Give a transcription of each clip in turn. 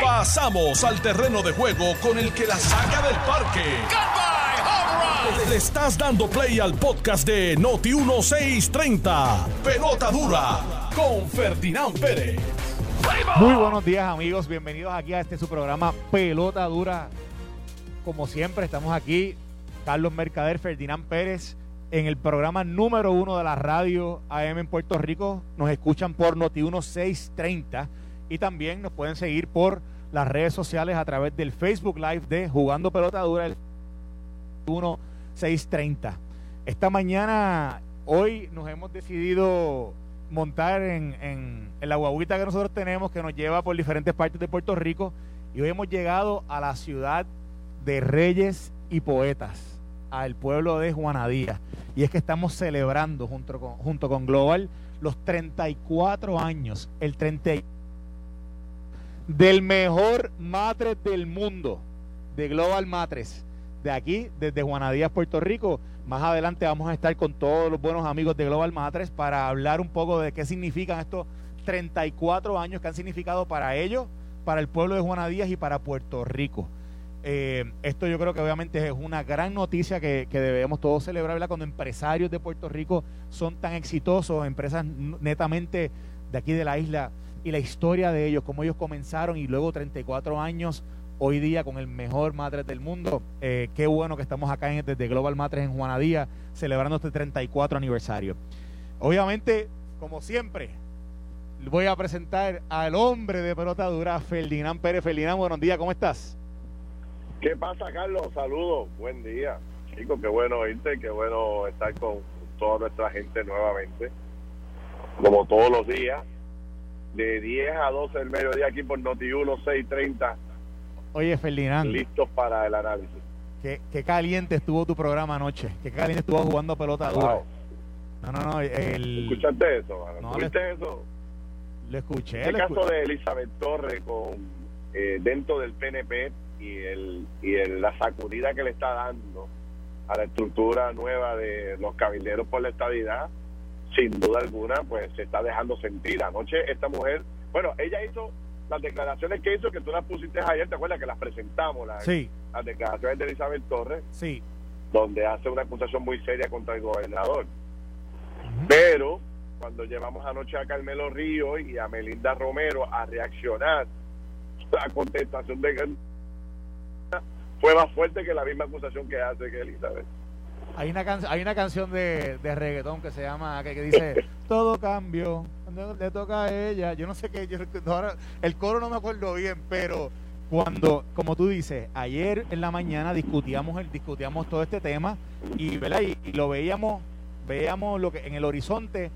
Pasamos al terreno de juego con el que la saca del parque. Le estás dando play al podcast de Noti 1630. Pelota dura con Ferdinand Pérez. Muy buenos días amigos, bienvenidos aquí a este su programa Pelota Dura. Como siempre estamos aquí, Carlos Mercader, Ferdinand Pérez, en el programa número uno de la radio AM en Puerto Rico. Nos escuchan por Noti 1630 y también nos pueden seguir por las redes sociales a través del Facebook Live de Jugando Pelota Dura el 1630. Esta mañana, hoy nos hemos decidido montar en, en, en, la guaguita que nosotros tenemos que nos lleva por diferentes partes de Puerto Rico y hoy hemos llegado a la ciudad de Reyes y Poetas, al pueblo de Juanadía. Y es que estamos celebrando junto con, junto con Global los 34 años, el 30 del mejor matres del mundo, de Global Matres, de aquí, desde Juanadías, Puerto Rico. Más adelante vamos a estar con todos los buenos amigos de Global Matres para hablar un poco de qué significan estos 34 años que han significado para ellos, para el pueblo de Juanadías y para Puerto Rico. Eh, esto yo creo que obviamente es una gran noticia que, que debemos todos celebrar cuando empresarios de Puerto Rico son tan exitosos, empresas netamente de aquí de la isla y la historia de ellos, cómo ellos comenzaron y luego 34 años hoy día con el mejor Matres del mundo. Eh, qué bueno que estamos acá en, desde Global Matres en Juanadía celebrando este 34 aniversario. Obviamente, como siempre, voy a presentar al hombre de pelota dura, Ferdinand Pérez. Ferdinand, buenos días, ¿cómo estás? ¿Qué pasa, Carlos? Saludos, buen día. Chicos, qué bueno oírte, qué bueno estar con toda nuestra gente nuevamente. Como todos los días, de 10 a 12 del mediodía aquí por Noti 1, 630. Oye, Ferdinand. Listos para el análisis. Qué, qué caliente estuvo tu programa anoche. Qué caliente estuvo jugando pelota dura. Wow. No, no, no. El... ¿Escuchaste eso? No, ¿Viste le- eso? Lo escuché. El lo caso escuché. de Elizabeth Torres con eh, dentro del PNP y el y el, la sacudida que le está dando a la estructura nueva de los cabilderos por la estabilidad, sin duda alguna, pues se está dejando sentir. Anoche esta mujer, bueno, ella hizo las declaraciones que hizo, que tú las pusiste ayer, ¿te acuerdas que las presentamos? Las, Sí, las declaraciones de Elizabeth Torres, sí. donde hace una acusación muy seria contra el gobernador. Pero cuando llevamos anoche a Carmelo Río y a Melinda Romero a reaccionar, la contestación de fue más fuerte que la misma acusación que hace que Elizabeth. Hay una, can- hay una canción de, reggaetón que se llama, que, que dice, todo cambio, le toca a ella. Yo no sé qué, yo, ahora, el coro no me acuerdo bien, pero cuando, como tú dices, ayer en la mañana discutíamos, el, discutíamos todo este tema y, y, y lo veíamos, veíamos lo que en el horizonte,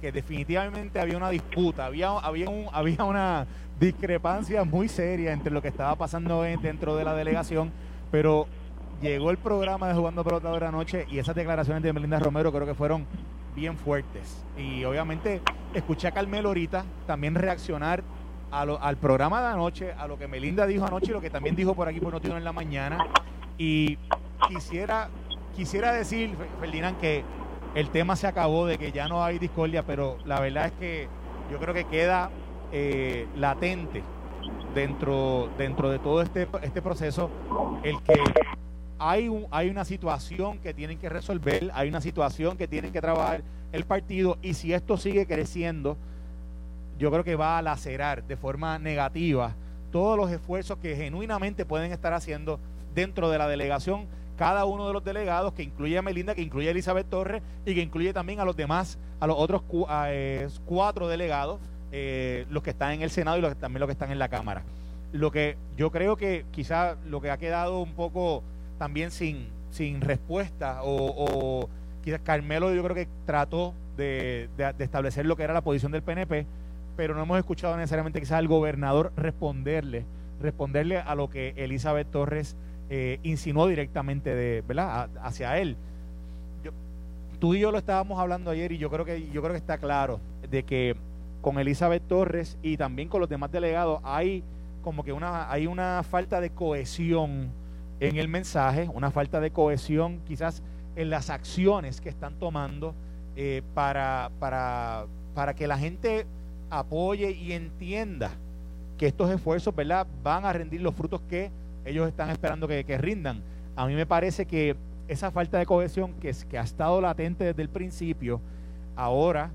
que definitivamente había una disputa, había, había, un, había una discrepancia muy seria entre lo que estaba pasando en- dentro de la delegación, pero llegó el programa de Jugando Pelota de anoche y esas declaraciones de Melinda Romero creo que fueron bien fuertes. Y obviamente escuché a Carmelo ahorita también reaccionar al programa de anoche, a lo que Melinda dijo anoche y lo que también dijo por aquí por Noticiero en la mañana. Y quisiera, quisiera decir, Fe- Ferdinand, que el tema se acabó, de que ya no hay discordia, pero la verdad es que yo creo que queda eh, latente dentro, dentro de todo este, este proceso el que hay, un, hay una situación que tienen que resolver, hay una situación que tienen que trabajar el partido y si esto sigue creciendo, yo creo que va a lacerar de forma negativa todos los esfuerzos que genuinamente pueden estar haciendo dentro de la delegación cada uno de los delegados, que incluye a Melinda, que incluye a Elizabeth Torres y que incluye también a los demás, a los otros eh, cuatro delegados, eh, los que están en el Senado y también los que están en la Cámara. Lo que yo creo que quizá lo que ha quedado un poco también sin, sin respuesta o, o quizás Carmelo yo creo que trató de, de- establecer lo que era la posición del PNP, pero no hemos escuchado necesariamente quizás al gobernador responderle, responderle a lo que Elizabeth Torres eh, insinuó directamente de, ¿verdad? A- hacia él. Yo- tú y yo lo estábamos hablando ayer y yo creo que yo creo que está claro de que con Elizabeth Torres y también con los demás delegados hay como que una hay una falta de cohesión en el mensaje, una falta de cohesión quizás en las acciones que están tomando eh, para, para, para que la gente apoye y entienda que estos esfuerzos, ¿verdad?, van a rendir los frutos que ellos están esperando que, rindan. A mí me parece que esa falta de cohesión que, que ha estado latente desde el principio, ahora,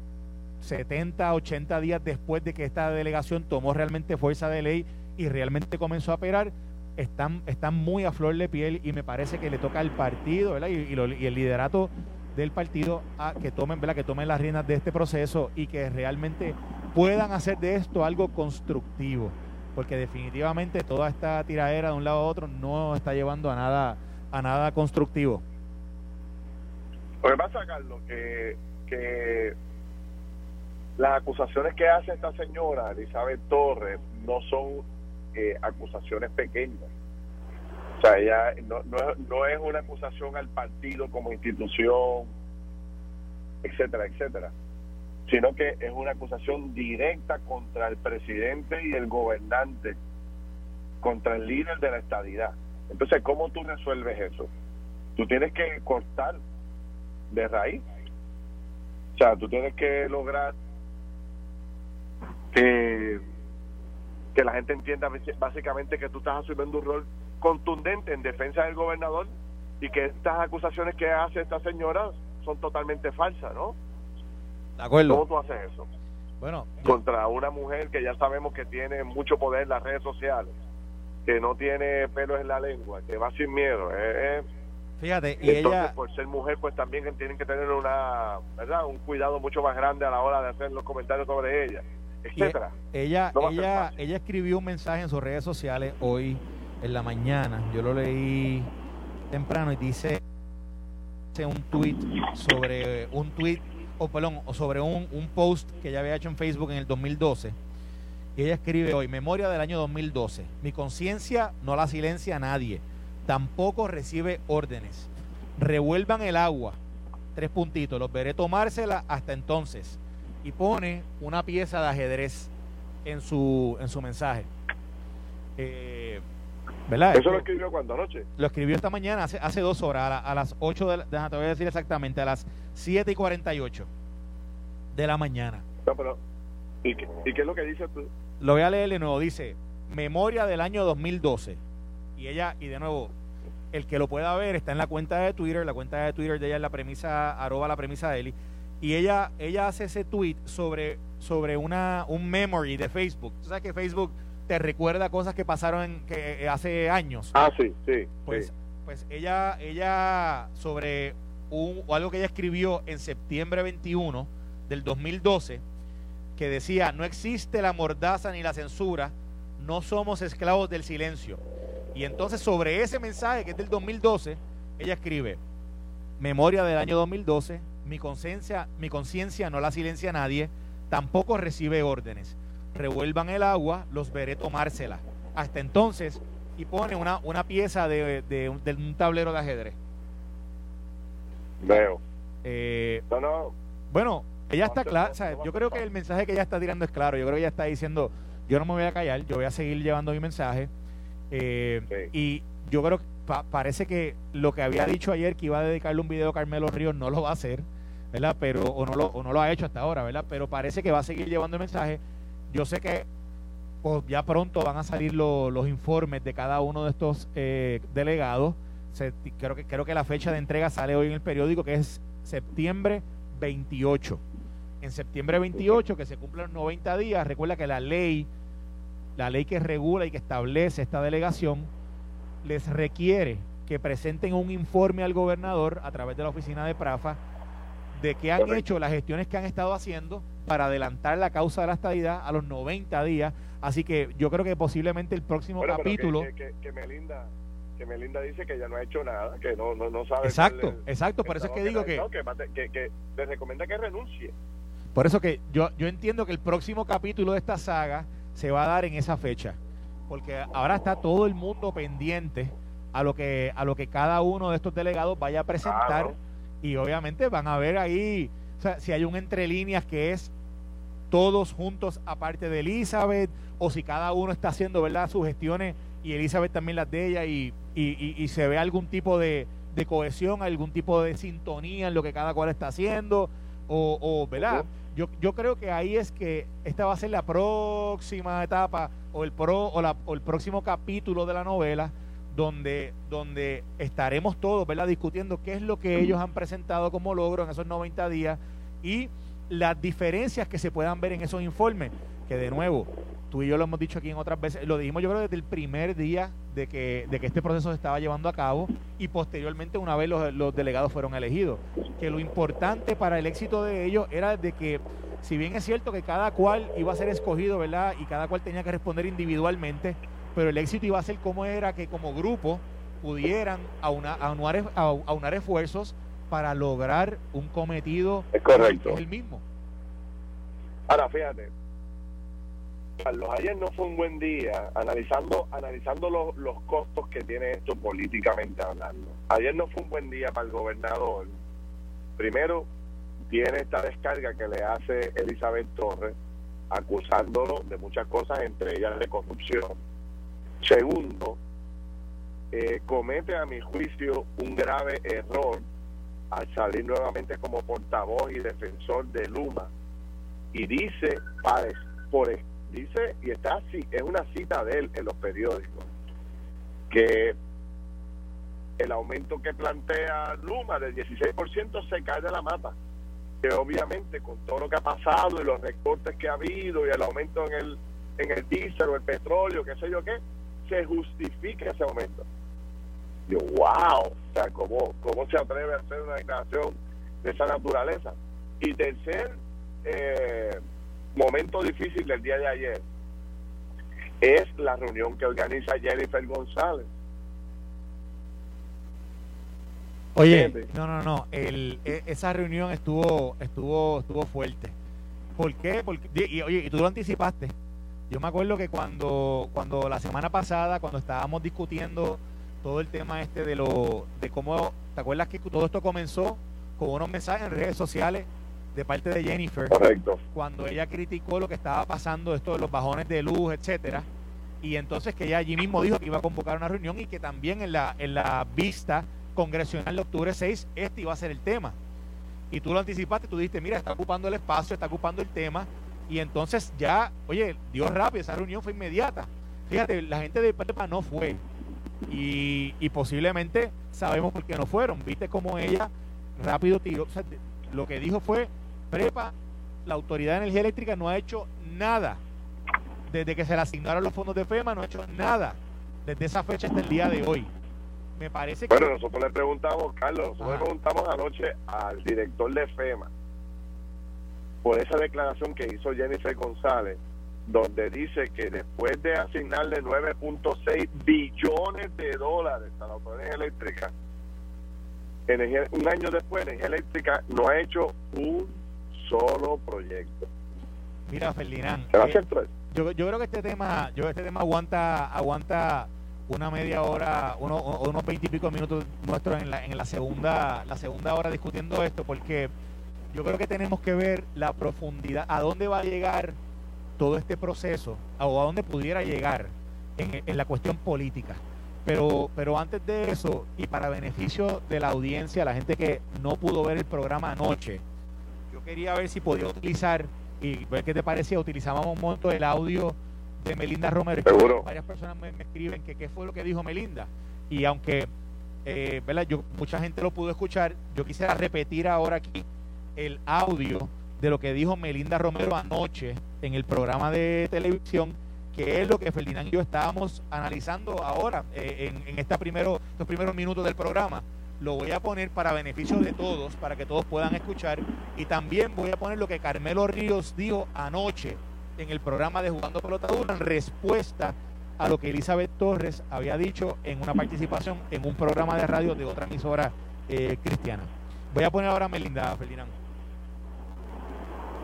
70, 80 días después de que esta delegación tomó realmente fuerza de ley y realmente comenzó a operar, están, están muy a flor de piel y me parece que le toca al partido y, el liderato del partido a que tomen, ¿verdad? que tomen las riendas de este proceso y que realmente puedan hacer de esto algo constructivo, porque definitivamente toda esta tiradera de un lado a otro no está llevando a nada a nada constructivo. Lo que pasa, Carlos, que, que las acusaciones que hace esta señora, Elizabeth Torres, no son eh, acusaciones pequeñas. O sea, ella no, no, es una acusación al partido como institución, etcétera, etcétera, sino que es una acusación directa contra el presidente y el gobernante, contra el líder de la estadidad. Entonces, ¿cómo tú resuelves eso? Tú tienes que cortar de raíz. O sea, tú tienes que lograr que, que la gente entienda básicamente que tú estás asumiendo un rol contundente en defensa del gobernador y que estas acusaciones que hace esta señora son totalmente falsas, ¿no? De acuerdo. ¿Cómo tú haces eso? Bueno, contra una mujer que ya sabemos que tiene mucho poder en las redes sociales, que no tiene pelos en la lengua, que va sin miedo. Eh, Fíjate, y ella por ser mujer pues también tienen que tener una, ¿verdad? Un cuidado mucho más grande a la hora de hacer los comentarios sobre ella, etcétera. ella ella ella escribió un mensaje en sus redes sociales hoy en la mañana. Yo lo leí temprano y dice un tweet sobre un tweet o perdón, sobre un, un post que ella había hecho en Facebook en el 2012. Y ella escribe hoy, memoria del año 2012. Mi conciencia no la silencia a nadie, tampoco recibe órdenes. Revuelvan el agua, tres puntitos, los veré tomársela hasta entonces. Y pone una pieza de ajedrez en su, en su mensaje. Eh, ¿Eso lo escribió cuando anoche? Lo escribió esta mañana, hace, hace dos horas, a, las 8 de la, te voy a decir exactamente, a las 7 y 48 de la mañana. No, pero, ¿y qué, ¿y qué es lo que dice tú? Lo voy a leer de nuevo, dice, memoria del año 2012. Y ella, y de nuevo, el que lo pueda ver está en la cuenta de Twitter, la cuenta de Twitter de ella es la premisa, arroba la premisa de Eli. Y ella, ella hace ese tweet sobre, sobre una, un memory de Facebook. Tú sabes que Facebook te recuerda cosas que pasaron que, eh, hace años. Ah, sí, sí. Pues, pues ella, ella sobre un, algo que ella escribió en septiembre 21 del 2012, que decía, no existe la mordaza ni la censura, no somos esclavos del silencio. Y entonces sobre ese mensaje que es del 2012, ella escribe, memoria del año 2012, mi conciencia mi conciencia no la silencia a nadie, tampoco recibe órdenes revuelvan el agua, los veré tomársela. Hasta entonces, y pone una, una pieza de, de, un tablero de ajedrez. Veo. Eh, Bueno, ella está clara. yo creo que el mensaje que ella está tirando es claro. Yo creo que ella está diciendo: Yo no me voy a callar, yo voy a seguir llevando mi mensaje. Eh, y yo creo que parece que lo que había dicho ayer que iba a dedicarle un video a Carmelo Ríos no lo va a hacer, ¿verdad? Pero, o no, lo, o no lo ha hecho hasta ahora, ¿verdad? Pero parece que va a seguir llevando el mensaje yo sé que pues, ya pronto van a salir los informes de cada uno de estos eh, delegados. creo, que, creo que la fecha de entrega sale hoy en el periódico, que es septiembre 28. En septiembre 28, que se cumplen los 90 días, recuerda que la ley, la ley que regula y que establece esta delegación, les requiere que presenten un informe al gobernador a través de la oficina de Prafa de qué han hecho, las gestiones que han estado haciendo para adelantar la causa de la estadidad a los 90 días. Así que yo creo que posiblemente el próximo capítulo... Que, Melinda, que Melinda dice que ya no ha hecho nada, que no, no, no sabe... Exacto, exacto, por eso es que digo que... que, que, le recomienda que renuncie. Por eso que yo, yo entiendo que el próximo capítulo de esta saga se va a dar en esa fecha, porque ahora está todo el mundo pendiente a lo que a lo que cada uno de estos delegados vaya a presentar y obviamente van a ver ahí, o sea, si hay un entre líneas que es todos juntos aparte de Elizabeth, o si cada uno está haciendo, ¿verdad?, sus gestiones y Elizabeth también las de ella y, y, se ve algún tipo de, cohesión, algún tipo de sintonía en lo que cada cual está haciendo, o, o ¿verdad? Yo, yo creo que ahí es que esta va a ser la próxima etapa o el, pro, o, la, o el próximo capítulo de la novela donde, donde estaremos todos ¿verdad? discutiendo qué es lo que ellos han presentado como logro en esos 90 días y las diferencias que se puedan ver en esos informes, que de nuevo, tú y yo lo hemos dicho aquí en otras veces, lo dijimos yo creo desde el primer día de que, de que este proceso se estaba llevando a cabo y posteriormente una vez los, los delegados fueron elegidos, que lo importante para el éxito de ellos era de que si bien es cierto que cada cual iba a ser escogido, ¿verdad? Y cada cual tenía que responder individualmente, pero el éxito iba a ser cómo era que como grupo pudieran aunar, aunar, aunar esfuerzos para lograr un cometido es correcto. Que es el mismo. Ahora, fíjate, Carlos, ayer no fue un buen día analizando analizando los, los costos que tiene esto políticamente hablando. Ayer no fue un buen día para el gobernador. Primero, tiene esta descarga que le hace Elizabeth Torres acusándolo de muchas cosas, entre ellas de corrupción. Segundo, eh, comete a mi juicio un grave error al salir nuevamente como portavoz y defensor de Luma. Y dice por dice y está así es una cita de él en los periódicos que el aumento que plantea Luma del 16% se cae de la mata que obviamente con todo lo que ha pasado y los recortes que ha habido y el aumento en el en el diésel o el petróleo qué sé yo qué se justifica ese aumento yo, wow, o sea, ¿cómo, ¿cómo se atreve a hacer una declaración de esa naturaleza? Y tercer eh, momento difícil del día de ayer es la reunión que organiza Jennifer González. Oye, no, no, no, el, e, esa reunión estuvo estuvo estuvo fuerte. ¿Por qué? Porque, y, oye, y tú lo anticipaste. Yo me acuerdo que cuando cuando la semana pasada, cuando estábamos discutiendo todo el tema este de lo de cómo te acuerdas que todo esto comenzó con unos mensajes en redes sociales de parte de Jennifer Correcto. cuando ella criticó lo que estaba pasando esto de los bajones de luz etcétera. Y entonces que ella allí mismo dijo que iba a convocar una reunión y que también en la en la vista congresional de octubre 6 este iba a ser el tema. Y tú lo anticipaste tú dijiste mira está ocupando el espacio está ocupando el tema y entonces ya oye dio rápido esa reunión fue inmediata fíjate la gente de Pepa no fue y, y, posiblemente sabemos por qué no fueron. Viste cómo ella rápido tiró. lo que dijo fue, prepa, la Autoridad de Energía Eléctrica no ha hecho nada. Desde que se le asignaron los fondos de FEMA no ha hecho nada. Desde esa fecha hasta el día de hoy. Me parece que... Bueno, nosotros le preguntamos, Carlos, nosotros le preguntamos anoche al director de FEMA por esa declaración que hizo Jennifer González donde dice que después de asignarle 9.6 billones de dólares a la autoridad eléctrica, energía, un año después, Energía Eléctrica no ha hecho un solo proyecto. Mira, Ferdinand, eh, yo, yo creo que este tema, yo este tema aguanta, aguanta una media hora, uno, unos veintipico minutos nuestros en la, en la segunda, la segunda hora discutiendo esto, porque yo creo que tenemos que ver la profundidad, a dónde va a llegar todo este proceso o a dónde pudiera llegar en, la cuestión política. Pero, pero antes de eso, y para beneficio de la audiencia, la gente que no pudo ver el programa anoche, yo quería ver si podía utilizar, y ver qué te parecía, utilizábamos un monto del audio de Melinda Romero. Seguro. Varias personas me, escriben que qué fue lo que dijo Melinda. Y aunque eh, Yo, mucha gente lo pudo escuchar, yo quisiera repetir ahora aquí el audio de lo que dijo Melinda Romero anoche en el programa de televisión, que es lo que Ferdinand y yo estábamos analizando ahora eh, en, esta primero, estos primeros minutos del programa. Lo voy a poner para beneficio de todos, para que todos puedan escuchar. Y también voy a poner lo que Carmelo Ríos dijo anoche en el programa de Jugando Pelota en respuesta a lo que Elizabeth Torres había dicho en una participación en un programa de radio de otra emisora eh, cristiana. Voy a poner ahora a Melinda, Ferdinand.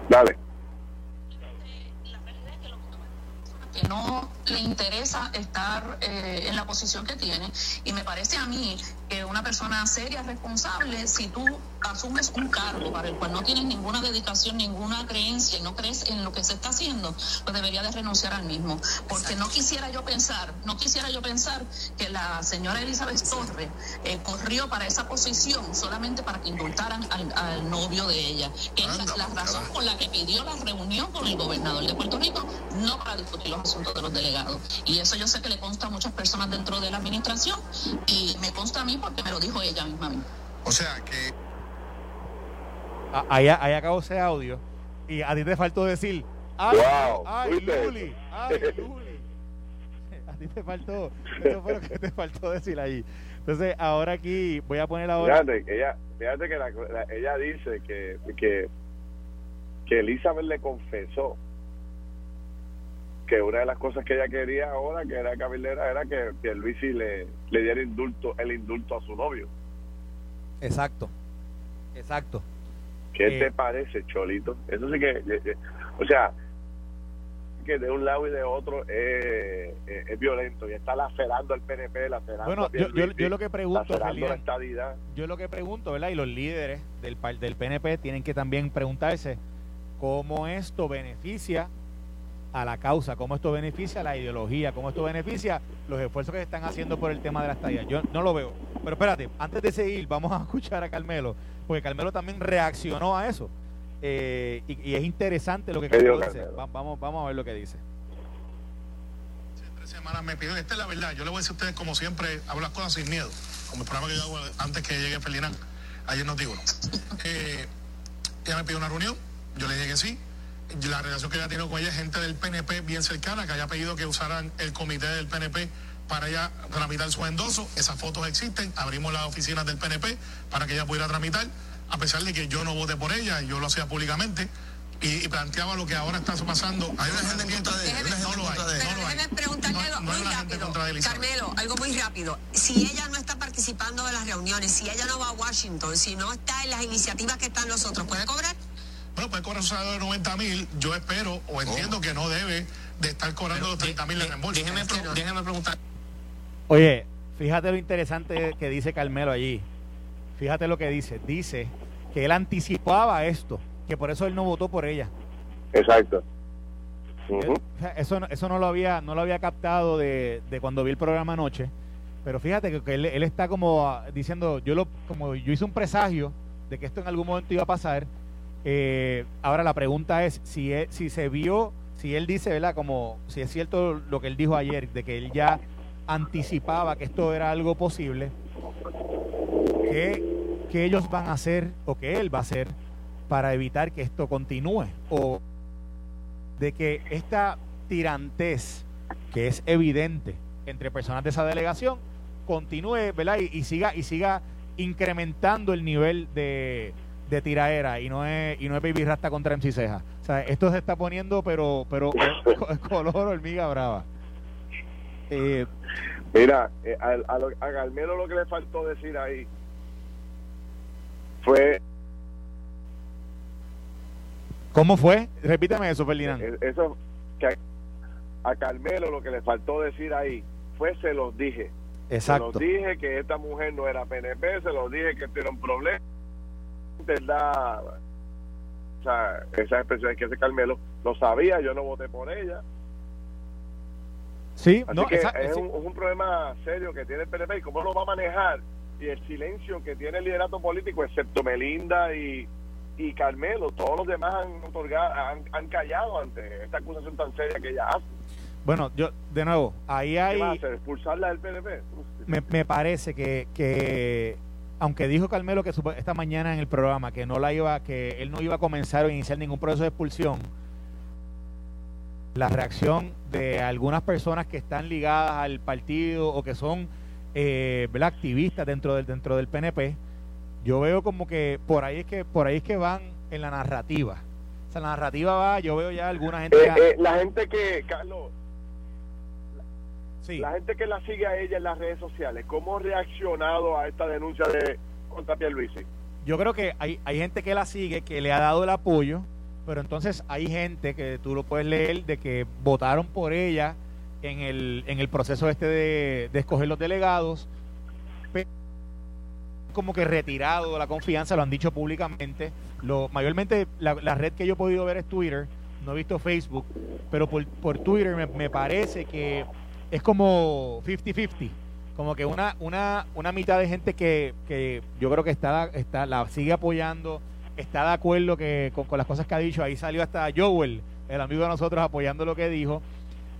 Dale. no le interesa estar eh, en la posición que tiene y me parece a mí que una persona seria, responsable, si tú asumes un cargo para el cual no tienes ninguna dedicación, ninguna creencia y no crees en lo que se está haciendo, pues debería de renunciar al mismo. Porque no quisiera yo pensar, no quisiera yo pensar que la señora Elizabeth Torres eh, corrió para esa posición solamente para que indultaran al, novio de ella, que es la, razón por la que pidió la reunión con el gobernador de Puerto Rico, no para discutir los asuntos de los delegados. Y eso yo sé que le consta a muchas personas dentro de la administración y me consta a mí porque me lo dijo ella misma. O sea que... Ahí, ahí acabó ese audio y a ti te faltó decir, ay, ay, Luli, ay, Luli. A ti te faltó, eso fue lo que te faltó decir ahí. Entonces, ahora aquí voy a poner ahora... Fíjate, ella, fíjate que ella dice que, que, que Elizabeth le confesó que una de las cosas que ella quería ahora, que era cabildera, era que, que Luisi le, le diera indulto, el indulto a su novio. Exacto, exacto. ¿Qué te eh, parece, Cholito? Eso sí que, eh, eh, o sea, que de un lado y de otro es, es, violento y está lacerando al PNP, lacerando bueno, yo, yo, yo, lo que pregunto, la yo lo que pregunto, ¿verdad? Y los líderes del, del PNP tienen que también preguntarse cómo esto beneficia a la causa, cómo esto beneficia a la ideología, cómo esto beneficia los esfuerzos que se están haciendo por el tema de la estadía. Yo no lo veo. Pero espérate, antes de seguir, vamos a escuchar a Carmelo, porque Carmelo también reaccionó a eso. Eh, y, es interesante lo que Carmelo dice. vamos, vamos a ver lo que dice. Tres semanas me pidió, esta es la verdad, yo le voy a decir a ustedes, como siempre, hago las cosas sin miedo, como el programa que yo hago antes que llegue Ferdinand. Ayer nos digo, eh, ella me pidió una reunión, yo le dije que sí, la relación que ella tiene con ella es gente del PNP bien cercana, que haya pedido que usaran el comité del PNP para ella tramitar su endoso. Esas fotos existen, abrimos las oficinas del PNP para que ella pudiera tramitar, a pesar de que yo no voté por ella, y yo lo hacía públicamente. Y, planteaba lo que ahora está pasando. Hay una gente en contra de ella. No lo hay. déjeme preguntarle algo muy rápido. Carmelo, algo muy rápido. Si ella no está participando de las reuniones, si ella no va a Washington, si no está en las iniciativas que están los otros, ¿puede cobrar? Bueno, puede cobrar un salario de 90 mil. Yo espero o entiendo que no debe de estar cobrando los 30 mil de reembolso. Déjeme, preguntar. Oye, fíjate lo interesante que dice Carmelo allí. Fíjate lo que dice. Dice que él anticipaba esto, que por eso él no votó por ella. Exacto. Eso, eso no lo había no lo había captado de, de cuando vi el programa anoche, pero fíjate que, él, él, está como diciendo, yo lo como yo hice un presagio de que esto en algún momento iba a pasar eh, ahora la pregunta es si, si se vio, si él dice, ¿verdad? Como si es cierto lo que él dijo ayer, de que él ya anticipaba que esto era algo posible, ¿qué, ellos van a hacer o que él va a hacer para evitar que esto continúe? O de que esta tirantez, que es evidente entre personas de esa delegación, continúe, ¿verdad? y siga, y siga incrementando el nivel de, de tiraera y no es y no es Baby Rasta contra MC Ceja. O sea, esto se está poniendo pero pero color hormiga brava. Eh, Mira, eh, a, a, lo, a lo que le faltó decir ahí fue ¿Cómo fue? Repítame eso, Ferdinand. Eh, eso que a, Carmelo lo que le faltó decir ahí fue se los dije. Exacto. Se los dije que esta mujer no era PNP, se los dije que tiene un problema verdad, o sea, esas expresiones que hace Carmelo, lo sabía, yo no voté por ella. Sí, Así que es, un, problema serio que tiene el PNP y cómo lo va a manejar y el silencio que tiene el liderato político, excepto Melinda y, y Carmelo, todos los demás han otorgado, han, callado ante esta acusación tan seria que ella hace. Bueno, yo, de nuevo, ahí hay... ¿Expulsarla del PNP? Me, me parece que, que aunque dijo Carmelo que esta mañana en el programa que no la iba, que él no iba a comenzar o iniciar ningún proceso de expulsión, la reacción de algunas personas que están ligadas al partido o que son eh, activistas dentro del dentro del PNP, yo veo como que por ahí es que por ahí es que van en la narrativa. O sea, la narrativa va, yo veo ya alguna gente. Eh, eh, la gente que, Carlos, la gente que la sigue a ella en las redes sociales, ¿cómo ha reaccionado a esta denuncia de contra Pierluisi? Yo creo que hay, hay gente que la sigue, que le ha dado el apoyo, pero entonces hay gente que tú lo puedes leer de que votaron por ella en el, en el proceso este de, escoger los delegados. como que retirado la confianza, lo han dicho públicamente. Lo, mayormente la, red que yo he podido ver es Twitter, no he visto Facebook, pero por, por Twitter me, me parece que es como 50-50 como que una, una, una mitad de gente que, que yo creo que está, está, la sigue apoyando, está de acuerdo que, con, las cosas que ha dicho. Ahí salió hasta Joel, el amigo de nosotros, apoyando lo que dijo.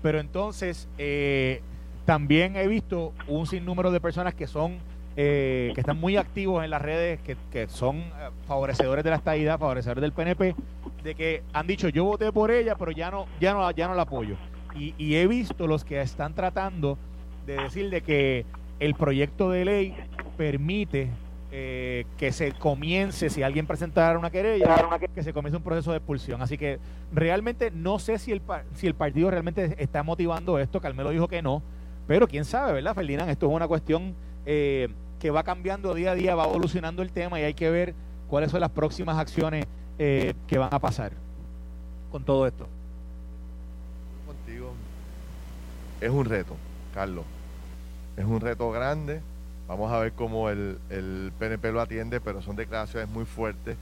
Pero entonces eh, también he visto un sinnúmero de personas que son eh, que están muy activos en las redes, que, que son eh, favorecedores de la estadidad, favorecedores del PNP, de que han dicho yo voté por ella, pero ya no, ya no, ya no la apoyo. Y, he visto los que están tratando de decir de que el proyecto de ley permite eh, que se comience, si alguien presentara una querella, que se comience un proceso de expulsión. Así que realmente no sé si el, si el partido realmente está motivando esto, Carmelo dijo que no, pero quién sabe, ¿verdad, Ferdinand? Esto es una cuestión eh, que va cambiando día a día, va evolucionando el tema y hay que ver cuáles son las próximas acciones eh, que van a pasar con todo esto. Es un reto, Carlos es un reto grande. Vamos a ver cómo el, el PNP lo atiende, pero son declaraciones muy fuertes.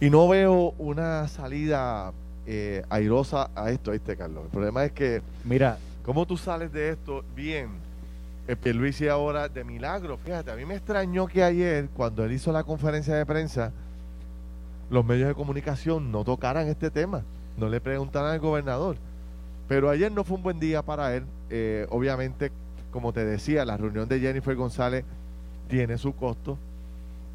Y no veo una salida eh, airosa a esto, ¿viste, Carlos? El problema es que, mira, ¿cómo tú sales de esto bien? El Luis y ahora de milagro. Fíjate, a mí me extrañó que ayer, cuando él hizo la conferencia de prensa, los medios de comunicación no tocaran este tema, no le preguntaran al gobernador. Pero ayer no fue un buen día para él. Eh, obviamente como te decía, la reunión de Jennifer González tiene su costo.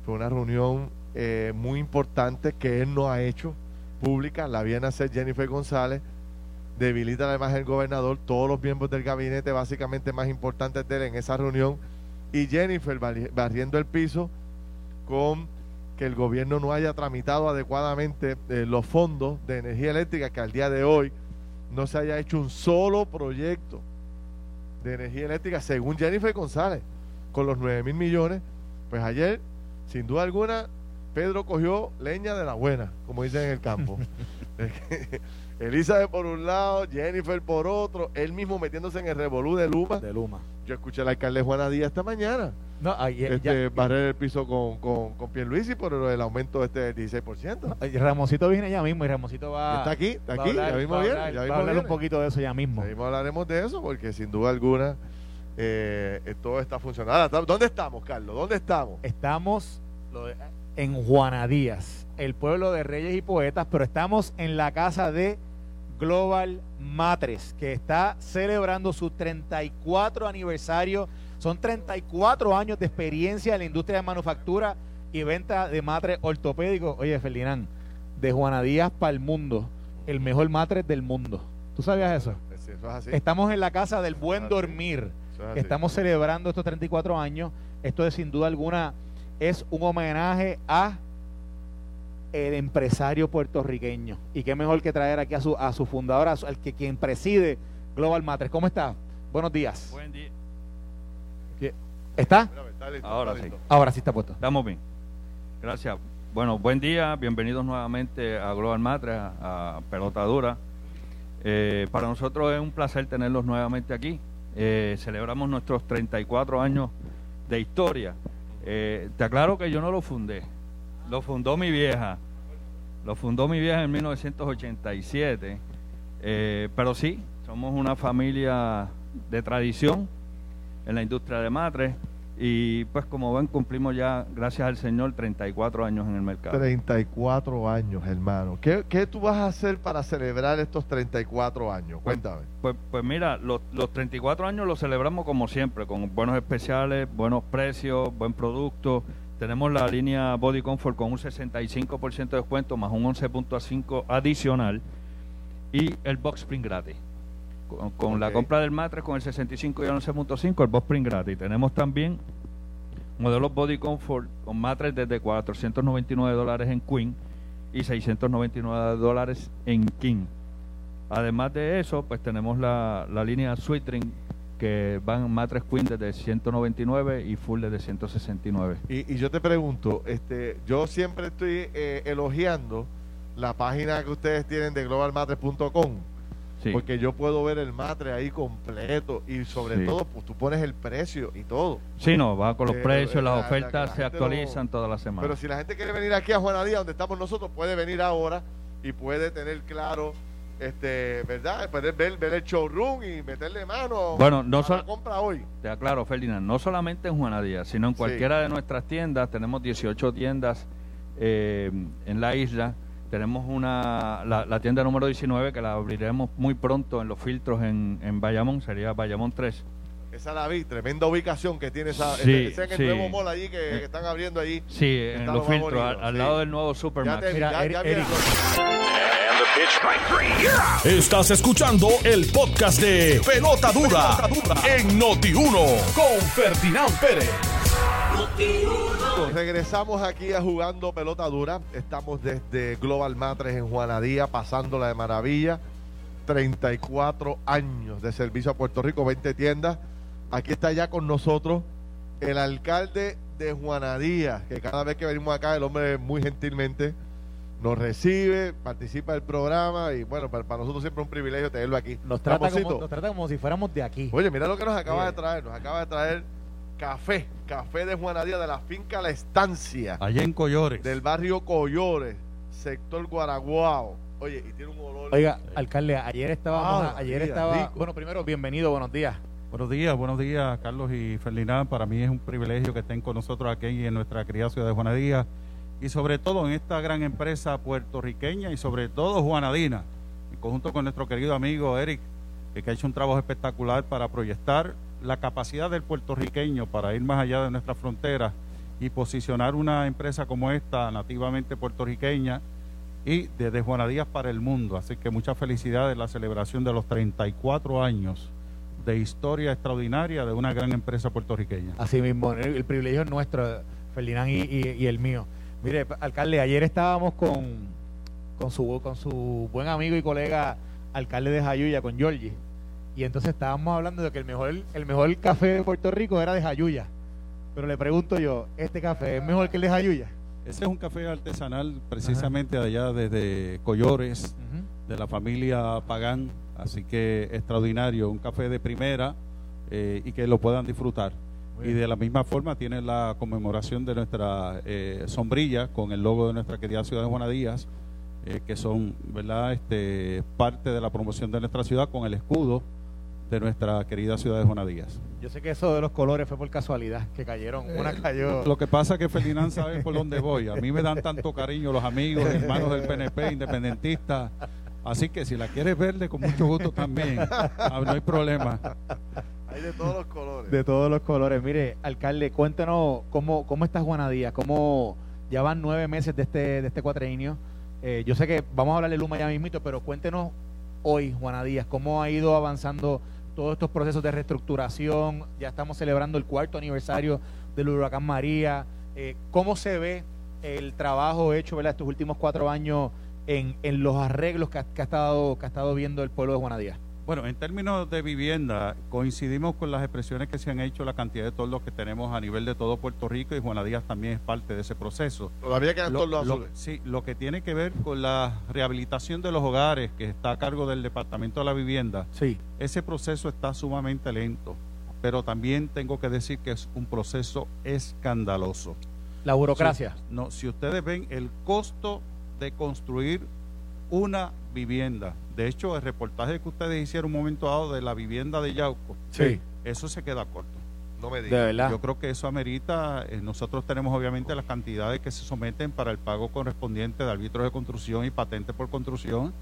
Fue una reunión eh, muy importante que él no ha hecho pública. La viene a hacer Jennifer González. Debilita además el gobernador, todos los miembros del gabinete básicamente más importantes de él en esa reunión. Y Jennifer barriendo el piso con que el gobierno no haya tramitado adecuadamente eh, los fondos de energía eléctrica, que al día de hoy no se haya hecho un solo proyecto de energía eléctrica, según Jennifer González, con los 9 mil millones, pues ayer, sin duda alguna, Pedro cogió leña de la buena, como dicen en el campo. Elizabeth por un lado, Jennifer por otro, él mismo metiéndose en el revolú de Luma. De Luma. Yo escuché al alcalde Juana Díaz esta mañana. No, este, barrer el piso con, con, con Pierluisi por el aumento este del 16%. Ramoncito viene ya mismo y Ramoncito va. Está aquí, está aquí, ya mismo viene. va a hablar un poquito de eso ya mismo. Ya hablaremos de eso porque sin duda alguna eh, todo está funcionando. ¿Dónde estamos, Carlos? ¿Dónde estamos? Estamos en Juana Díaz, el pueblo de reyes y poetas, pero estamos en la casa de Global Matres, que está celebrando su 34 aniversario. Son 34 años de experiencia en la industria de manufactura y venta de matres ortopédicos. Oye, Ferdinand, de Juana Díaz para el mundo, el mejor matres del mundo. ¿Tú sabías eso? Estamos en la casa del buen dormir. Estamos celebrando estos 34 años. Esto es sin duda alguna es un homenaje a el empresario puertorriqueño. Y qué mejor que traer aquí a su, a su fundador, al que quien preside Global Matres. ¿Cómo está? Buenos días. Buen día. ¿Está? Ahora sí. Ahora sí está puesto. Estamos bien. Gracias. Bueno, buen día. Bienvenidos nuevamente a Global Matres, a, Pelota Dura. Eh, para nosotros es un placer tenerlos nuevamente aquí. Eh, celebramos nuestros 34 años de historia. Eh, te aclaro que yo no lo fundé. Lo fundó mi vieja. Lo fundó mi vieja en 1987. Eh, pero sí, somos una familia de tradición en la industria de matres. Y pues como ven, cumplimos ya, gracias al Señor, 34 años en el mercado. 34 años, hermano. ¿Qué, qué tú vas a hacer para celebrar estos 34 años? Pues, Cuéntame. Pues, pues, mira, los, los 34 años los celebramos como siempre, con buenos especiales, buenos precios, buen producto. Tenemos la línea Body Comfort con un 65% de descuento más un 11.5 adicional y el box spring gratis. Con, la compra del matres con el 65 y el 11.5 el box spring gratis. Tenemos también modelos Body Comfort con matres desde 499 dólares en Queen y 699 dólares en King. Además de eso, pues tenemos la, la línea Sweet que van matres Queen desde 199 y full desde 169. Y, y yo te pregunto, este, yo siempre estoy eh, elogiando la página que ustedes tienen de globalmatres.com Porque yo puedo ver el matre ahí completo y sobre todo, pues tú pones el precio y todo. Sí, no, va con los precios, las ofertas se actualizan toda la semana. Pero si la gente quiere venir aquí a Juanadía, donde estamos nosotros, puede venir ahora y puede tener claro este, ¿verdad? Puedes ver, ver el showroom y meterle mano bueno, no a la compra hoy. Te aclaro, Ferdinand, no solamente en Juanadía, sino en cualquiera de nuestras tiendas. Tenemos 18 tiendas eh, en la isla. Tenemos una la, tienda número 19 que la abriremos muy pronto en los filtros en, en Bayamón, sería Bayamón 3. Esa la vi, tremenda ubicación que tiene esa. Sí, ese, el nuevo mall allí que, eh, están abriendo allí. Sí, en los filtros, al, lado del nuevo ya, Estás escuchando el podcast de Pelota Dura, en Noti1 con Ferdinand Pérez. Regresamos aquí a jugando pelota dura. Estamos desde Global Matres en Juanadía, pasándola de maravilla. 34 años de servicio a Puerto Rico, 20 tiendas. Aquí está ya con nosotros el alcalde de Juanadía, que cada vez que venimos acá, el hombre muy gentilmente nos recibe, participa del programa y bueno, para, nosotros siempre es un privilegio tenerlo aquí. Nos trata, como, nos trata como si fuéramos de aquí. Oye, mira lo que nos acaba de traer, nos acaba de traer café, café de Juanadía de la finca La Estancia. Allá en Collores. Del barrio Collores, sector Guaraguao. Oye, y tiene un olor. Oiga, alcalde, ayer estábamos, ah, ayer estaba, bueno, primero bienvenido, buenos días. Buenos días, buenos días, Carlos y Ferdinand. Para mí es un privilegio que estén con nosotros aquí en nuestra querida ciudad de Juanadía y sobre todo en esta gran empresa puertorriqueña y sobre todo Juanadina, en conjunto con nuestro querido amigo Eric, que ha hecho un trabajo espectacular para proyectar la capacidad del puertorriqueño para ir más allá de nuestras fronteras y posicionar una empresa como esta, nativamente puertorriqueña, y desde Juanadías para el mundo. Así que muchas felicidades en la celebración de los 34 años de historia extraordinaria de una gran empresa puertorriqueña. Así mismo, el, privilegio es nuestro, Ferdinand y el mío. Mire, alcalde, ayer estábamos con, con, su, con su buen amigo y colega alcalde de Jayuya, con Giorgi. Y entonces estábamos hablando de que el mejor, el mejor café de Puerto Rico era de Jayuya. Pero le pregunto yo, ¿este café es mejor que el de Jayuya? Ese es un café artesanal precisamente de allá desde Collores, de la familia Pagán. Así que extraordinario, un café de primera eh, y que lo puedan disfrutar y de la misma forma tiene la conmemoración de nuestra eh, sombrilla con el logo de nuestra querida ciudad de Juanadías, eh, que son verdad este parte de la promoción de nuestra ciudad con el escudo de nuestra querida ciudad de Juanadías. Yo sé que eso de los colores fue por casualidad, que cayeron, una eh, cayó. Lo que pasa es que Ferdinand sabe por dónde voy. A mí me dan tanto cariño los amigos, hermanos del PNP, independentistas. Así que si la quieres verde, con mucho gusto también. Ah, no hay problema. Hay de todos los colores. De todos los colores. Mire, alcalde, cuéntanos cómo, cómo está Juanadía, cómo ya van nueve meses de este, de este cuatrienio. Eh, yo sé que vamos a hablar de Luma ya mismito, pero cuéntenos hoy, Juana Díaz, cómo ha ido avanzando todos estos procesos de reestructuración. Ya estamos celebrando el cuarto aniversario del huracán María. Eh, ¿Cómo se ve el trabajo hecho estos últimos cuatro años en, en los arreglos que ha, estado, que ha estado viendo el pueblo de Juana Díaz? Bueno, en términos de vivienda, coincidimos con las expresiones que se han hecho, la cantidad de toldos que tenemos a nivel de todo Puerto Rico y Juana Díaz también es parte de ese proceso. Todavía quedan toldos azules. Sí, lo que tiene que ver con la rehabilitación de los hogares que está a cargo del Departamento de la Vivienda, sí. ese proceso está sumamente lento, pero también tengo que decir que es un proceso escandaloso. La burocracia. no, si ustedes ven el costo de construir una vivienda. De hecho, el reportaje que ustedes hicieron un momento dado de la vivienda de Yauco, sí. eso se queda corto. No me digas. Yo creo que eso amerita, eh, nosotros tenemos obviamente las cantidades que se someten para el pago correspondiente de árbitros de construcción y patente por construcción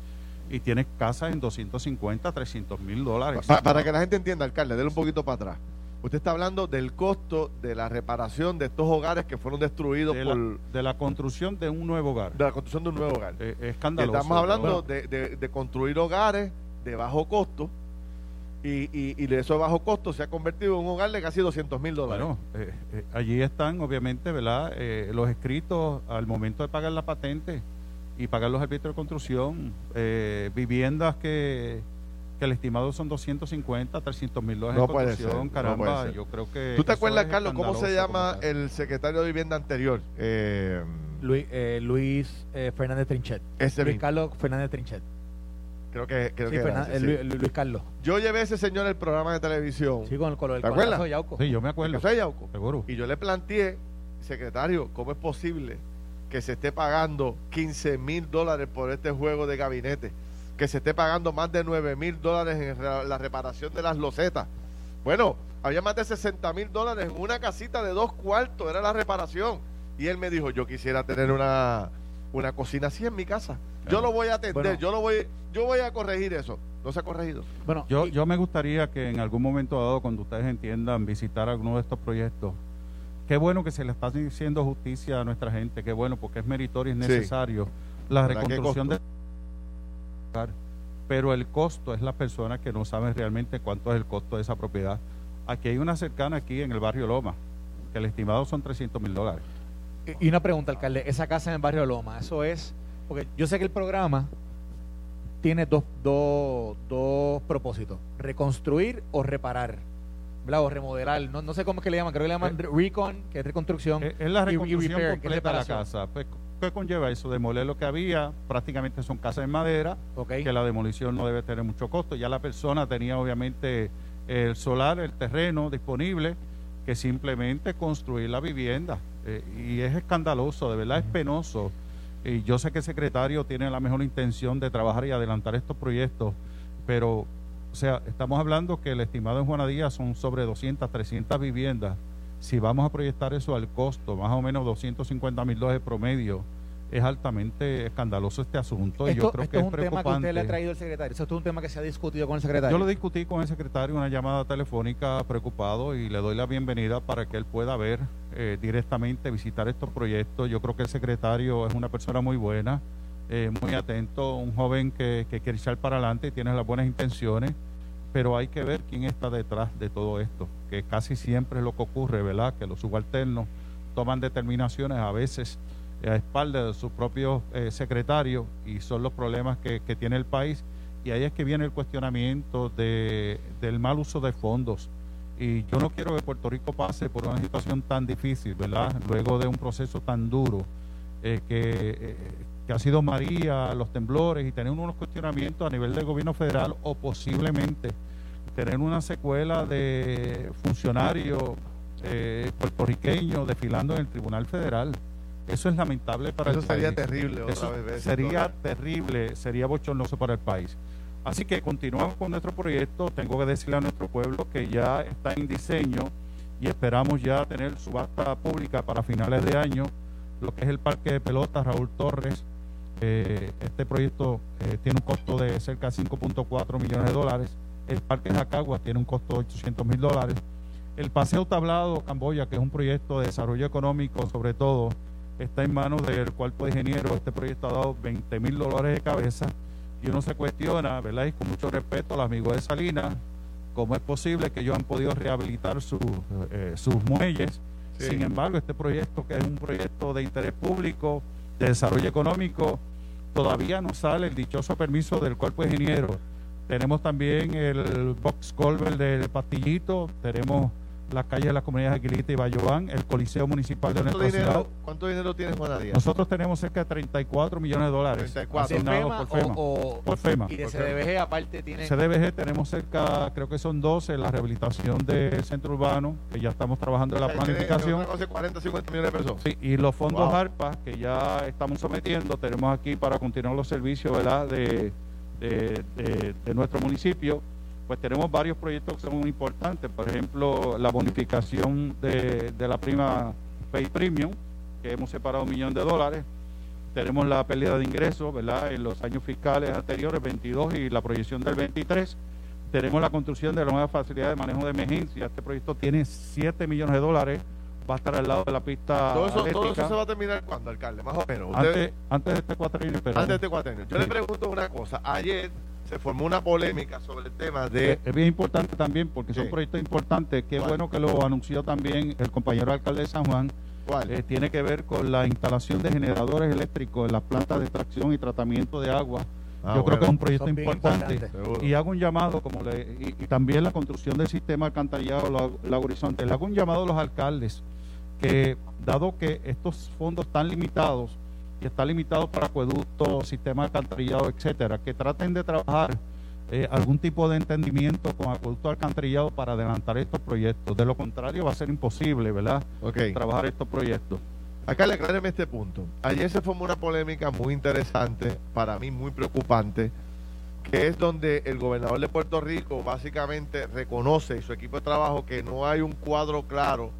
y tiene casas en 250, 300 mil dólares. para que la gente entienda, alcalde, déle un poquito para atrás. Usted está hablando del costo de la reparación de estos hogares que fueron destruidos de por... La, de la construcción de un nuevo hogar. De la construcción de un nuevo hogar. Eh, escandaloso. Estamos hablando de, de, construir hogares de bajo costo y, y, y, de esos bajo costo se ha convertido en un hogar de casi 200 mil dólares. Bueno, eh, eh, allí están obviamente ¿verdad? los escritos al momento de pagar la patente y pagar los arbitros de construcción, viviendas que que el estimado son 250, 300 mil dólares no puede ser, caramba, yo creo que... ¿Tú te acuerdas, Carlos, cómo se llama el secretario de vivienda anterior? Eh, Luis, eh, Luis eh, Fernández Trinchet. Ese Luis Carlos Fernández Trinchet. Creo que, creo que Luis, Carlos. Yo llevé a ese señor al programa de televisión. Sí, con el color ¿Te acuerdas? Sí, yo me acuerdo. ¿Soy Yauco? Seguro. Y yo le planteé, secretario, ¿cómo es posible que se esté pagando 15 mil dólares por este juego de gabinete? Que se esté pagando más de 9 mil dólares en la reparación de las losetas. Bueno, había más de 60 mil dólares en una casita de dos cuartos, era la reparación. Y él me dijo, yo quisiera tener una, una cocina así en mi casa. Yo lo voy a atender, yo lo voy, yo voy a corregir eso. No se ha corregido. Bueno, yo, yo me gustaría que en algún momento dado, cuando ustedes entiendan visitar alguno de estos proyectos, qué bueno que se le está haciendo justicia a nuestra gente, qué bueno, porque es meritorio y es necesario la reconstrucción de pero el costo es la persona que no sabe realmente cuánto es el costo de esa propiedad. Aquí hay una cercana aquí en el barrio Loma, que el estimado son 300 mil dólares. Y una pregunta, alcalde, esa casa en el barrio Loma, eso es porque yo sé que el programa tiene dos, dos, dos propósitos, reconstruir o reparar. O remodelar, no, no sé cómo es que le llaman, creo que le llaman eh, recon, que es reconstrucción. Es, la reconstrucción completa de la casa. Pues, ¿Qué conlleva eso? Demoler lo que había, prácticamente son casas de madera, que la demolición no debe tener mucho costo. Ya la persona tenía obviamente el solar, el terreno disponible, que simplemente construir la vivienda. Eh, y es escandaloso, de verdad es penoso y yo sé que el secretario tiene la mejor intención de trabajar y adelantar estos proyectos, pero, o sea, estamos hablando que el estimado en Juanadía son sobre 200, 300 viviendas. Si vamos a proyectar eso al costo, más o menos 250 mil dólares promedio, es altamente escandaloso este asunto y yo creo que es, un tema que usted le ha traído el secretario. Eso es un tema que se ha discutido con el secretario. Yo lo discutí con el secretario, una llamada telefónica preocupado y le doy la bienvenida para que él pueda ver eh, directamente, visitar estos proyectos. Yo creo que el secretario es una persona muy buena, eh, muy atento, un joven que, que quiere echar para adelante y tiene las buenas intenciones, pero hay que ver quién está detrás de todo esto, que casi siempre es lo que ocurre, ¿verdad? Que los subalternos toman determinaciones a veces a espaldas de su propio eh, secretario y son los problemas que, tiene el país. Y ahí es que viene el cuestionamiento de, del mal uso de fondos. Y yo no quiero que Puerto Rico pase por una situación tan difícil, ¿verdad? Luego de un proceso tan duro eh, que, eh, que ha sido María, los temblores y tener unos cuestionamientos a nivel del gobierno federal o posiblemente tener una secuela de funcionarios puertorriqueños desfilando en el Tribunal Federal. Eso es lamentable para el país. Eso sería terrible. Eso sería terrible, sería bochornoso para el país. Así que continuamos con nuestro proyecto. Tengo que decirle a nuestro pueblo que ya está en diseño y esperamos ya tener subasta pública para finales de año. Lo que es el parque de pelotas Raúl Torres. Eh, este proyecto eh, tiene un costo de cerca de 5.4 millones de dólares. El parque Jacagua tiene un costo de 800 mil dólares. El paseo tablado Camboya, que es un proyecto de desarrollo económico, sobre todo está en manos del cuerpo de ingeniero. Este proyecto ha dado 20 mil dólares de cabeza y uno se cuestiona, ¿verdad? Y con mucho respeto al amigo de Salinas, cómo es posible que ellos han podido rehabilitar eh, sus muelles. Sin embargo, este proyecto, que es un proyecto de interés público, de desarrollo económico, todavía no sale el dichoso permiso del cuerpo ingeniero. Tenemos también el box culvert del Pastillito, tenemos las calles de las comunidades Aguilita y Bayobán, el Coliseo Municipal de nuestra ciudad. ¿Cuánto dinero tiene Juanadía? Nosotros tenemos cerca de 34 millones de dólares 34. asignados por FEMA. O, por FEMA. Y de CDBG aparte tiene... CDBG tenemos cerca, creo que son 12, la rehabilitación del centro urbano, que ya estamos trabajando en la planificación. 40, 50 millones de pesos. Sí, y los fondos ARPA, que ya estamos sometiendo, tenemos aquí para continuar los servicios ¿verdad? de, de nuestro municipio pues tenemos varios proyectos que son muy importantes. Por ejemplo, la bonificación de, la prima Pay Premium, que hemos separado un millón de dólares. Tenemos la pérdida de ingresos, ¿verdad? En los años fiscales anteriores, 22 y la proyección del 23. Tenemos la construcción de la nueva facilidad de manejo de emergencia. Este proyecto tiene 7 millones de dólares. Va a estar al lado de la pista. ¿Todo eso, ¿todo eso se va a terminar cuándo, alcalde? Más o menos. Antes, antes de este cuatrenio. Antes de este cuatrenio. Yo le pregunto una cosa. Ayer se formó una polémica sobre el tema de... Es bien importante también porque son proyectos importantes. Qué bueno que lo anunció también el compañero alcalde de San Juan. ¿Cuál? Eh, tiene que ver con la instalación de generadores eléctricos en las plantas de extracción y tratamiento de agua. Ah, Yo creo que es un proyecto importante. Y hago un llamado, como le, y, también la construcción del sistema alcantarillado, la, la horizonte. Le hago un llamado a los alcaldes que, dado que estos fondos están limitados, y está limitado para acueductos, sistemas alcantarillado, etcétera, que traten de trabajar eh, algún tipo de entendimiento con acueducto alcantarillado para adelantar estos proyectos. De lo contrario, va a ser imposible, ¿verdad? Trabajar estos proyectos. Acá le aclareme este punto. Ayer se formó una polémica muy interesante, para mí muy preocupante, que es donde el gobernador de Puerto Rico básicamente reconoce y su equipo de trabajo que no hay un cuadro claro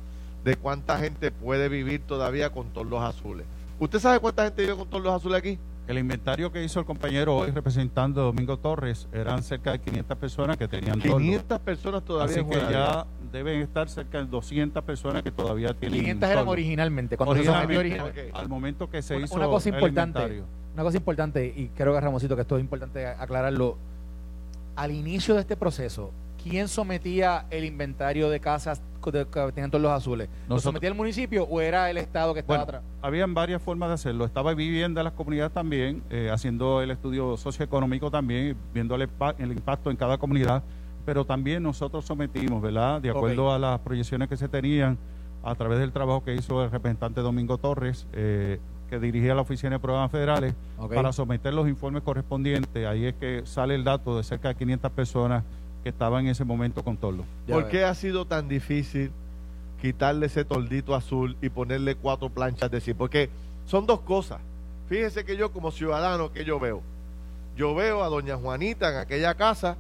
de cuánta gente puede vivir todavía con todos los azules. ¿Usted sabe cuánta gente vive con todos los azules aquí? El inventario que hizo el compañero hoy representando a Domingo Torres eran cerca de 500 personas que tenían 500 personas todavía. Así que ya deben estar cerca de 200 personas que todavía tienen 500 eran originalmente, cuando originalmente, Al momento que se hizo una cosa importante, Una cosa importante, y creo que Ramosito que esto es importante aclararlo, al inicio de este proceso, ¿quién sometía el inventario de casas que tenían todos los azules? ¿Lo sometía el municipio o era el Estado que estaba atrás? Habían varias formas de hacerlo. Estaba viviendo en las comunidades también, eh, haciendo el estudio socioeconómico también, viendo el, impacto en cada comunidad, pero también nosotros sometimos, ¿verdad? De acuerdo a las proyecciones que se tenían a través del trabajo que hizo el representante Domingo Torres, eh, que dirigía la Oficina de Programas Federales, para someter los informes correspondientes. Ahí es que sale el dato de cerca de 500 personas que estaba en ese momento con Torlo. ¿Por qué ha sido tan difícil quitarle ese toldito azul y ponerle cuatro planchas de sí? Porque son dos cosas. Fíjese que yo como ciudadano, que yo veo? Yo veo a doña Juanita en aquella casa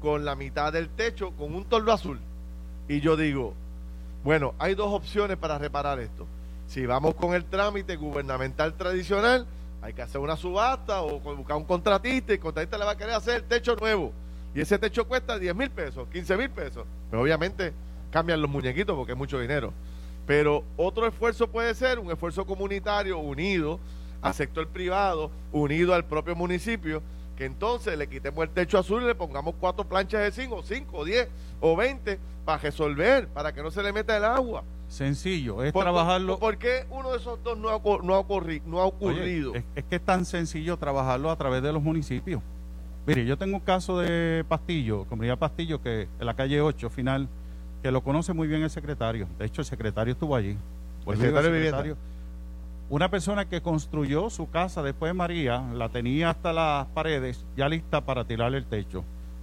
con la mitad del techo con un toldo azul. Y yo digo, bueno, hay dos opciones para reparar esto. Si vamos con el trámite gubernamental tradicional, hay que hacer una subasta o buscar un contratista y el contratista le va a querer hacer el techo nuevo y ese techo cuesta 10 mil pesos, 15 mil pesos. Pero obviamente cambian los muñequitos porque es mucho dinero. Pero otro esfuerzo puede ser un esfuerzo comunitario unido al sector privado, unido al propio municipio, que entonces le quitemos el techo azul y le pongamos cuatro planchas de zinc, o cinco, o diez, o veinte, para resolver, para que no se le meta el agua. Sencillo, es trabajarlo. ¿Por qué uno de esos dos no ha, no ha, no ha ocurrido? es que es tan sencillo trabajarlo a través de los municipios. Mire, yo tengo un caso de Pastillo, comunidad Pastillo, que en la calle 8 final, que lo conoce muy bien el secretario. De hecho, el secretario estuvo allí. Pues el secretario, una persona que construyó su casa después de María, la tenía hasta las paredes, ya lista para tirarle el techo.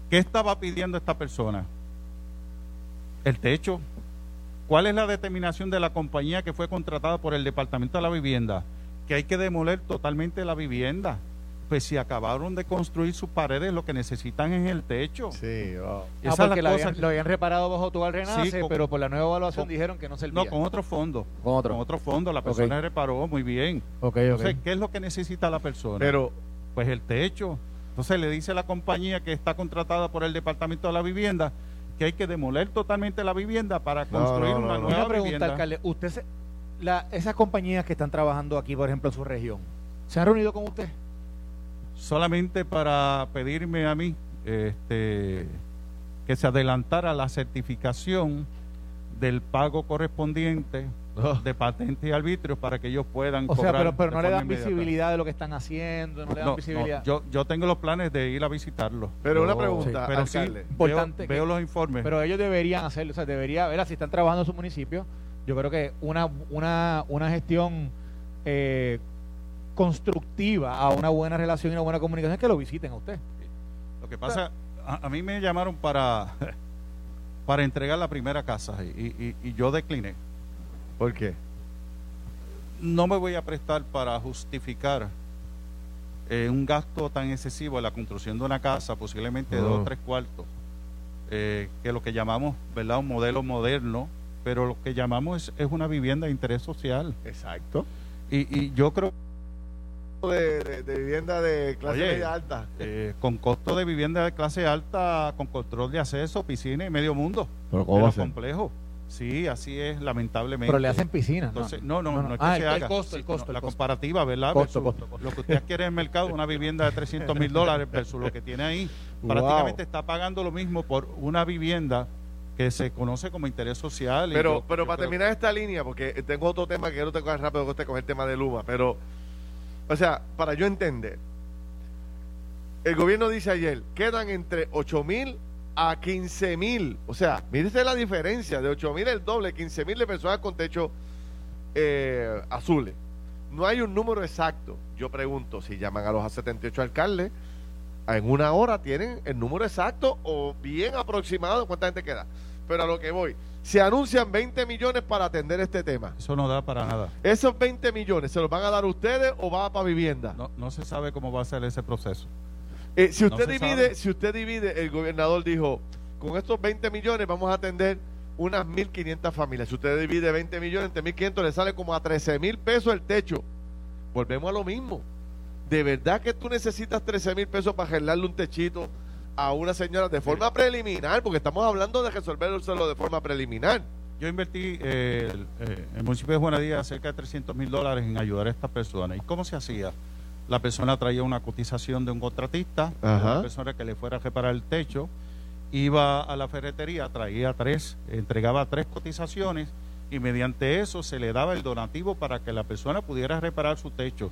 ¿Qué estaba pidiendo esta persona? El techo. ¿Cuál es la determinación de la compañía que fue contratada por el Departamento de la Vivienda? Que hay que demoler totalmente la vivienda pues si acabaron de construir sus paredes, lo que necesitan es el techo. Sí, wow. Ah, porque lo habían, reparado bajo tu Renace, pero por la nueva evaluación dijeron que no servía. No, con otro fondo. Con otro. Con otro fondo. La persona reparó muy bien. Okay, Entonces, ¿qué es lo que necesita la persona? Pero, pues el techo. Entonces le dice la compañía que está contratada por el Departamento de la Vivienda que hay que demoler totalmente la vivienda para construir una nueva pregunta, vivienda. Alcalde, usted la, esas compañías que están trabajando aquí, por ejemplo, en su región, ¿se han reunido con usted? Solamente para pedirme a mí este, que se adelantara la certificación del pago correspondiente oh. de patentes y arbitrios para que ellos puedan o sea pero, no le dan visibilidad de lo que están haciendo no le dan visibilidad. yo, yo tengo los planes de ir a visitarlo. Pero una pregunta pero sí importante veo, los informes. pero ellos deberían hacerlo o sea debería ver si están trabajando en su municipio yo creo que una una una gestión eh, constructiva a una buena relación y una buena comunicación es que lo visiten a usted. Lo que pasa, a, mí me llamaron para, para entregar la primera casa y, yo decliné. ¿Por qué? No me voy a prestar para justificar eh, un gasto tan excesivo en la construcción de una casa, posiblemente de dos o tres cuartos, eh, que lo que llamamos, ¿verdad? Un modelo moderno, pero lo que llamamos es, es una vivienda de interés social. Exacto. Y, y yo creo de, vivienda de clase media alta. Eh, con costo de vivienda de clase alta, con control de acceso, piscina y medio mundo. Pero ¿cómo va complejo. Sí, así es, lamentablemente. Pero le hacen piscina. Entonces, no, no, no, es que ah, se haga. costo, el costo. la comparativa, ¿verdad? Costo, Lo que usted quiere en el mercado, una vivienda de 300 mil dólares versus lo que tiene ahí. Prácticamente está pagando lo mismo por una vivienda que se conoce como interés social. Pero, pero para terminar esta línea, porque tengo otro tema que quiero tocar rápido con usted con el tema de Luma, pero o sea, para yo entender, el gobierno dice ayer, quedan entre 8 mil a 15 mil. O sea, mírese la diferencia, de 8 mil el doble, 15 mil de personas con techo eh, azules. No hay un número exacto. Yo pregunto, si llaman a los 78 alcaldes, en una hora tienen el número exacto o bien aproximado cuánta gente queda. Pero a lo que voy, se anuncian 20 millones para atender este tema. Eso no da para nada. ¿Esos 20 millones se los van a dar ustedes o va para vivienda? No, no se sabe cómo va a ser ese proceso. Eh, si usted divide, si usted divide, el gobernador dijo, con estos 20 millones vamos a atender unas 1.500 familias. Si usted divide 20 millones entre 1.500, le sale como a 13 mil pesos el techo. Volvemos a lo mismo. ¿De verdad que tú necesitas 13 mil pesos para arreglarle un techito a una señora de forma preliminar? Porque estamos hablando de resolverlo de forma preliminar. Yo invertí eh, eh, en el municipio de Juanadía cerca de 300 mil dólares en ayudar a estas personas. ¿Y cómo se hacía? La persona traía una cotización de un contratista, una persona que le fuera a reparar el techo, iba a la ferretería, traía tres, entregaba tres cotizaciones y mediante eso se le daba el donativo para que la persona pudiera reparar su techo.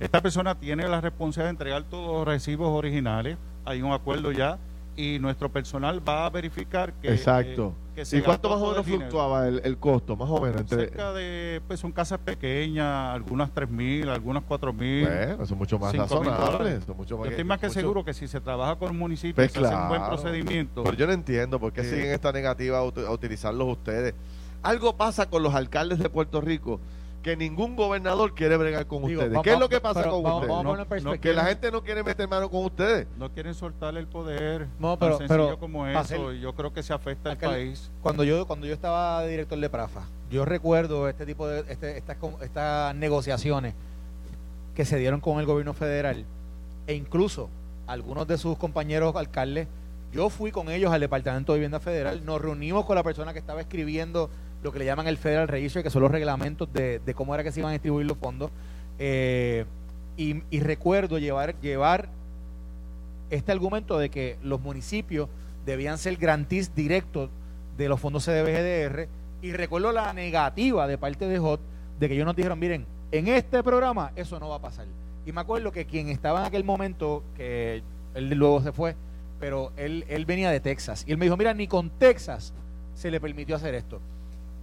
Esta persona tiene la responsabilidad de entregar todos los recibos originales, hay un acuerdo ya y nuestro personal va a verificar que... Exacto. Eh, ¿Y cuánto más o menos fluctuaba el, costo? Más o menos. Entre... Cerca de, pues son casas pequeñas, algunas tres mil, algunas cuatro mil. Bueno, son mucho más razonables. Yo estoy más que seguro que si se trabaja con un municipio pues se hace un buen procedimiento. Pero yo no entiendo por qué siguen esta negativa a utilizarlos ustedes. Algo pasa con los alcaldes de Puerto Rico que ningún gobernador quiere bregar con ustedes. ¿Qué es lo que pasa con ustedes? que la gente no quiere meter mano con ustedes. No quieren soltarle el poder. No, pero, tan sencillo como eso. y yo creo que se afecta al país. Cuando yo cuando yo estaba director de Prafa, yo recuerdo este tipo de este, estas, estas negociaciones que se dieron con el gobierno federal e incluso algunos de sus compañeros alcaldes, yo fui con ellos al Departamento de Vivienda Federal, nos reunimos con la persona que estaba escribiendo lo que le llaman el Federal Register, que son los reglamentos de, cómo era que se iban a distribuir los fondos. Eh, y, recuerdo llevar, llevar este argumento de que los municipios debían ser grantis directos de los fondos CDBGDR y recuerdo la negativa de parte de HOT de que ellos nos dijeron, miren, en este programa eso no va a pasar. Y me acuerdo que quien estaba en aquel momento, que él luego se fue, pero él, él venía de Texas. Y él me dijo, mira, ni con Texas se le permitió hacer esto.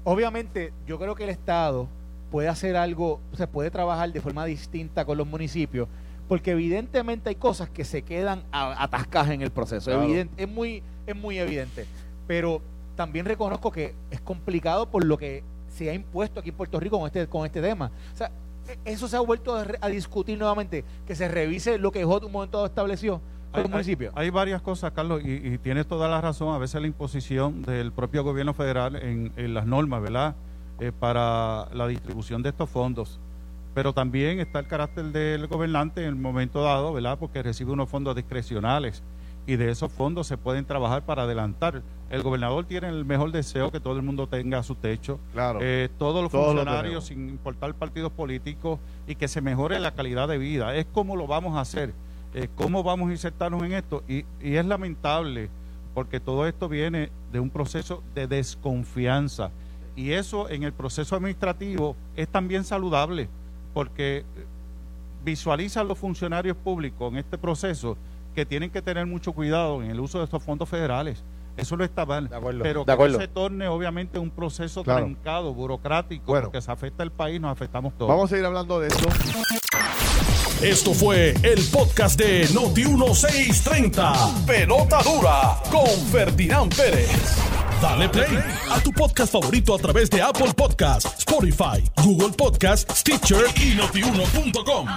Obviamente, yo creo que el Estado puede hacer algo, se puede trabajar de forma distinta con los municipios, porque evidentemente hay cosas que se quedan atascadas en el proceso. es, muy, es muy evidente. Pero también reconozco que es complicado por lo que se ha impuesto aquí en Puerto Rico con este, con este tema. O sea, e, eso se ha vuelto a, discutir nuevamente, que se revise lo que JOT un momento estableció hay, varias cosas, Carlos, y, tienes toda la razón. A veces la imposición del propio gobierno federal en, las normas, ¿verdad? Eh, para la distribución de estos fondos. Pero también está el carácter del gobernante en el momento dado, ¿verdad? Porque recibe unos fondos discrecionales y de esos fondos se pueden trabajar para adelantar. El gobernador tiene el mejor deseo que todo el mundo tenga su techo, claro, eh, todos los funcionarios, sin importar partidos políticos, y que se mejore la calidad de vida. Es como lo vamos a hacer. Eh, cómo vamos a insertarnos en esto. Y, es lamentable porque todo esto viene de un proceso de desconfianza. Y eso en el proceso administrativo es también saludable porque visualizan los funcionarios públicos en este proceso que tienen que tener mucho cuidado en el uso de estos fondos federales. Eso no está mal. pero que se torne obviamente un proceso trancado, burocrático, porque se afecta al país, nos afectamos todos. Vamos a seguir hablando de eso. Esto fue el podcast de Noti1630. Pelota dura con Ferdinand Pérez. Dale play a tu podcast favorito a través de Apple Podcasts, Spotify, Google Podcasts, Stitcher y notiuno.com.